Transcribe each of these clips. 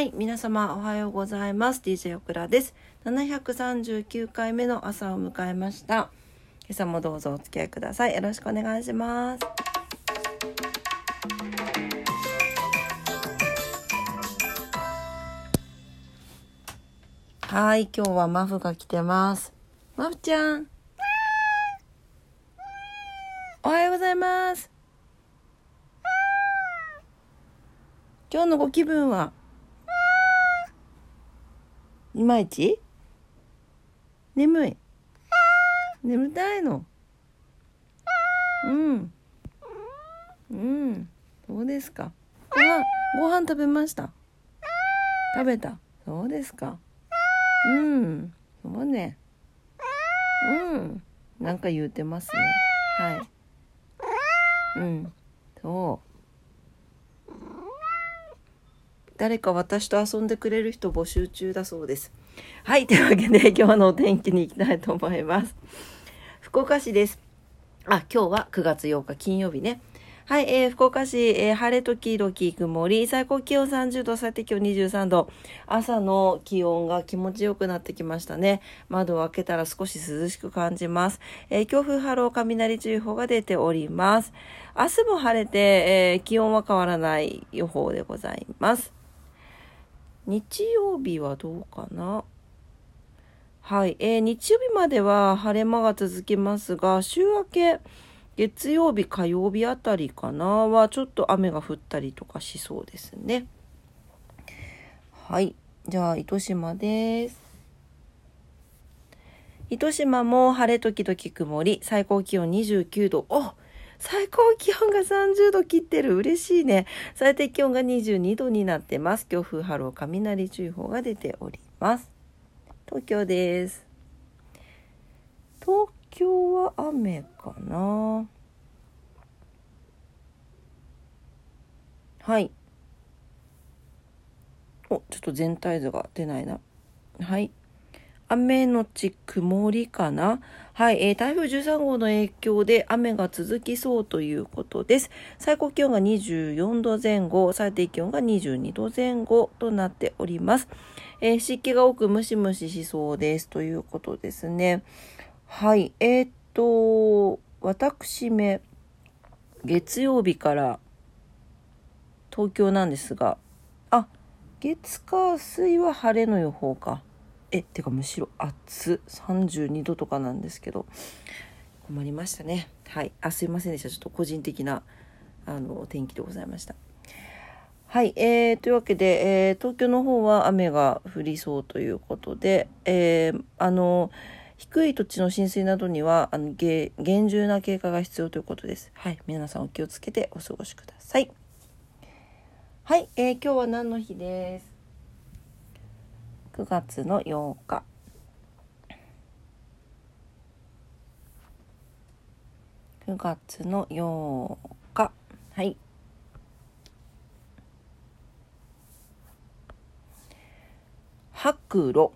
はい、皆様おはようございます。DJ オクラです。739回目の朝を迎えました。今朝もどうぞお付き合いください。よろしくお願いします。はい、今日はマフが来てます。マフちゃん。おはようございます。今日のご気分は？いまいち？眠い。眠たいの？うん。うん。そうですか。ご飯ご飯食べました？食べた？そうですか。うん。そうね。うん。なんか言うてますね。はい。うん。そう。誰か私と遊んでくれる人募集中だそうです。はい、というわけで今日のお天気に行きたいと思います。福岡市です。あ、今日は9月8日金曜日ね。はい、えー、福岡市、えー、晴れ時々曇り、最高気温30度、最低気温23度。朝の気温が気持ちよくなってきましたね。窓を開けたら少し涼しく感じます。えー、強風波浪雷注意報が出ております。明日も晴れて、えー、気温は変わらない予報でございます。日曜日はどうかな？はい、えー、日曜日までは晴れ間が続きますが週明け月曜日火曜日あたりかな？はちょっと雨が降ったりとかしそうですね。はい。じゃあ糸島です。糸島も晴れ時々曇り。最高気温29度。お最高気温が30度切ってる。嬉しいね。最低気温が22度になってます。強風波浪雷注意報が出ております。東京です。東京は雨かなはい。お、ちょっと全体図が出ないな。はい。雨のち曇りかな？はい、えー、台風13号の影響で雨が続きそうということです。最高気温が24度前後、最低気温が22度前後となっております。えー、湿気が多くムシムシしそうですということですね。はい、えー、っと、私め、月曜日から東京なんですが、あ、月火水は晴れの予報か。えってかむしろ暑32度とかなんですけど困りましたね。はい。あすいませんでした。ちょっと個人的なあの天気でございました。はい。えー、というわけで、えー、東京の方は雨が降りそうということで、えー、あの低い土地の浸水などにはあの厳重な警戒が必要ということです。はい。皆さんお気をつけてお過ごしください。はい、えー、今日は何の日です？9月の8日。9月の8日。はい。白露。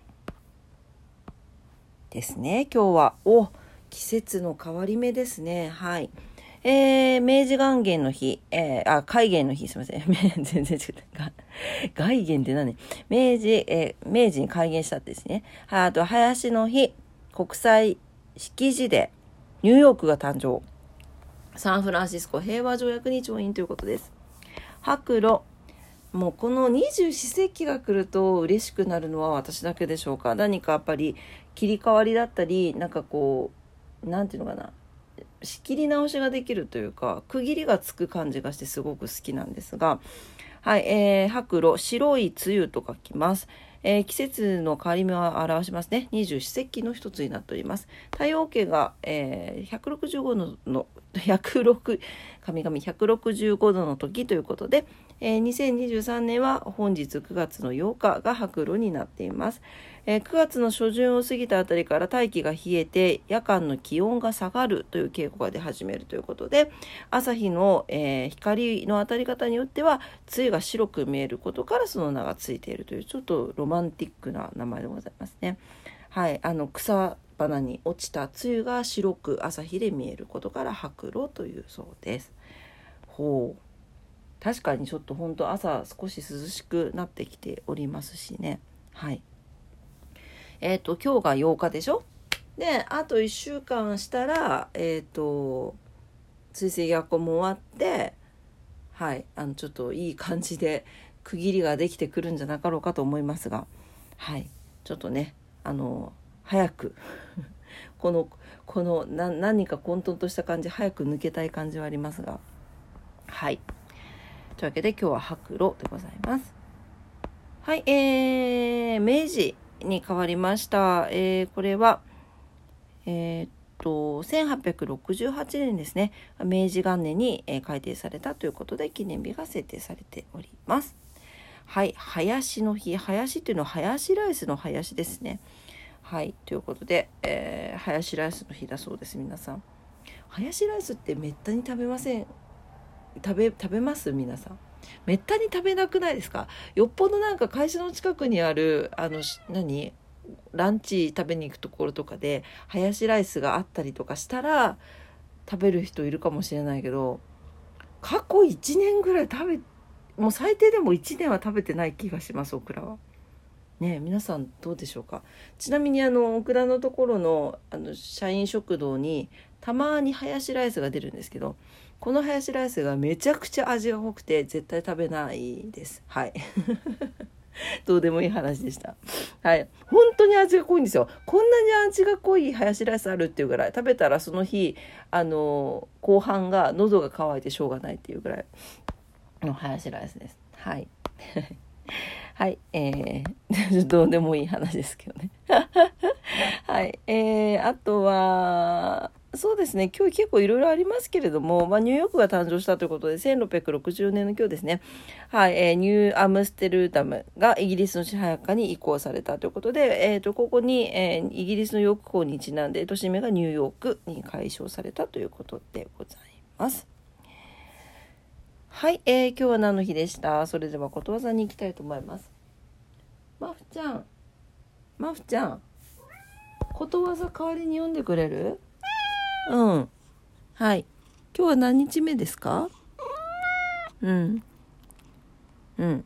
ですね。今日は。お季節の変わり目ですね。はい。えー、明治元元の日、えー、あ、海元の日、すみません。全然違う。外元って何？明治、えー、明治に開元したってですね。あと、林の日、国際式辞で、ニューヨークが誕生。サンフランシスコ平和条約に調印ということです。白露。もうこの二十四節気が来ると嬉しくなるのは私だけでしょうか？何かやっぱり切り替わりだったり、なんかこう、なんていうのかな？仕切り直しができるというか区切りがつく感じがしてすごく好きなんですがはい、えー、白露白い梅雨と書きます、えー、季節の変わり目を表しますね。二十四節気の一つになっております。太陽系が、えー、165のの106神々165度の時ということで、えー、2023年は本日9月の8日が白露になっています、えー、9月の初旬を過ぎたあたりから大気が冷えて夜間の気温が下がるという傾向が出始めるということで朝日の、えー、光の当たり方によっては露が白く見えることからその名がついているというちょっとロマンティックな名前でございますね。はい、あの草花に落ちた露が白く朝日で見えることから白露というそうです。ほう。確かにちょっと本当朝少し涼しくなってきておりますしね。はい。えっ、ー、と今日が8日でしょ？であと1週間したらえっ、ー、と追跡学校も終わってはい。あのちょっといい感じで区切りができてくるんじゃなかろうかと思いますが。はい。ちょっとねあの早く。このこの何か混沌とした感じ早く抜けたい感じはありますが。はい。というわけで今日は白露でございます。はいえー、明治に変わりました、えー、これはえー、っと1868年ですね。明治元年に、えー、改定されたということで記念日が設定されております。はい、林の日。林っていうのはハヤシライスの林ですね。はい、ということで、えー、ハヤシライスの日だそうです、皆さん。ハヤシライスってめったに食べません。食べ、食べます？皆さん。めったに食べなくないですか？よっぽどなんか会社の近くにある、あの、何？ランチ食べに行くところとかで、ハヤシライスがあったりとかしたら、食べる人いるかもしれないけど、過去1年ぐらい食べもう最低でも1年は食べてない気がしますオクラは。ね皆さんどうでしょうか？ちなみにあのオクラのところのあの社員食堂にたまにハヤシライスが出るんですけどこのハヤシライスがめちゃくちゃ味が濃くて絶対食べないです。はい。どうでもいい話でした。はい。本当に味が濃いんですよ。こんなに味が濃いハヤシライスあるっていうぐらい食べたらその日あの後半が喉が渇いてしょうがないっていうぐらいのハヤシライスです。はい。はい。えー、どうでもいい話ですけどね。はい。えー、あとは、そうですね。今日結構いろいろありますけれども、まあ、ニューヨークが誕生したということで、1660年の今日ですね。はい。えー、ニューアムステルダムがイギリスの支配下に移行されたということで、え、ー、と、ここに、えー、イギリスのヨーク港にちなんで、都市名がニューヨークに解消されたということでございます。はい、えー、今日は何の日でした？それではことわざに行きたいと思います。マフちゃん、マフちゃん、ことわざ代わりに読んでくれる？うん。はい。今日は何日目ですか？うん。うん。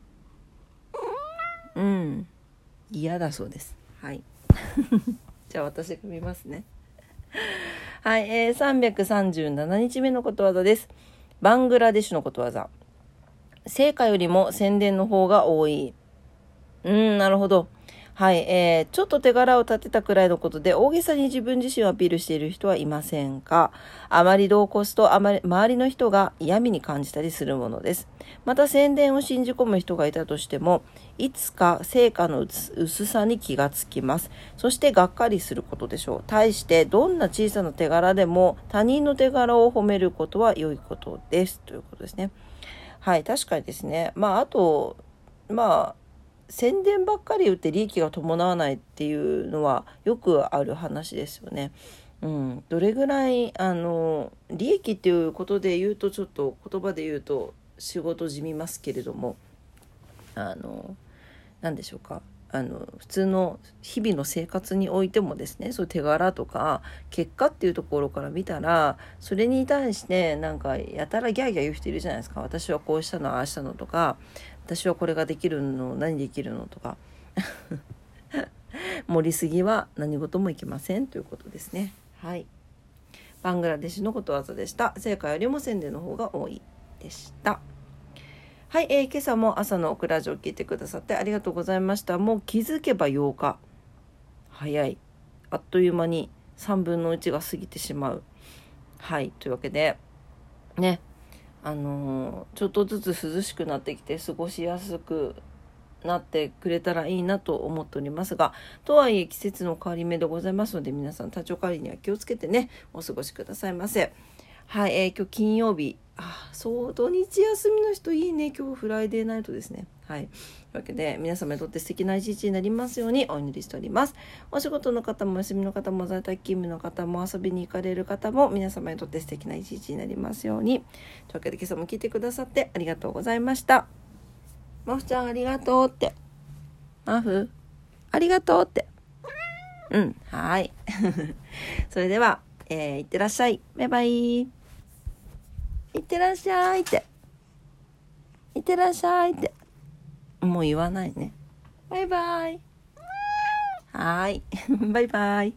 うん。嫌だそうです。はい。じゃあ私が見ますね。はい、えー、337日目のことわざです。バングラデシュのことわざ。成果よりも宣伝の方が多い。うん、なるほど。はい、えー、ちょっと手柄を立てたくらいのことで大げさに自分自身をアピールしている人はいませんか？あまり同行すとあまり周りの人が嫌味に感じたりするものです。また宣伝を信じ込む人がいたとしても、いつか成果の薄さに気がつきます。そしてがっかりすることでしょう。対してどんな小さな手柄でも他人の手柄を褒めることは良いことです。ということですね。はい、確かにですね。まあ、あと、まあ、宣伝ばっかり打って利益が伴わないっていうのはよくある話ですよね。うん、どれぐらいあの利益っていうことで言うとちょっと言葉で言うと仕事じみますけれどもあの何でしょうか。あの普通の日々の生活においてもですねそういう手柄とか結果っていうところから見たらそれに対してなんかやたらギャーギャー言う人いるじゃないですか。私はこうしたのああしたのとか私はこれができるの何できるのとか。盛りすぎは何事もいけませんということですね。はい。バングラデシュのことわざでした。成果よりも宣伝の方が多いでした。はい、えー、今朝も朝のオクラジオを聞いてくださってありがとうございました。もう気づけば8日。早い。あっという間に3分の1が過ぎてしまう。はい。というわけでね。あの、ちょっとずつ涼しくなってきて過ごしやすくなってくれたらいいなと思っておりますが、とはいえ季節の変わり目でございますので、皆さん体調管理には気をつけてね、お過ごしくださいませ。はい、えー、今日金曜日。あ、そう、土日休みの人いいね。今日フライデーナイトですね。はい。というわけで、皆様にとって素敵な一日になりますようにお祈りしております。お仕事の方も、お休みの方も、在宅勤務の方も、遊びに行かれる方も、皆様にとって素敵な一日になりますように。というわけで、今朝も聞いてくださってありがとうございました。マフちゃんありがとうって。マフありがとうって。うん、はい。それでは、えー、いってらっしゃい。バイバイ。いってらっしゃいって。いってらっしゃいって。もう言わないね。バイバイ。はーい。バイバイ。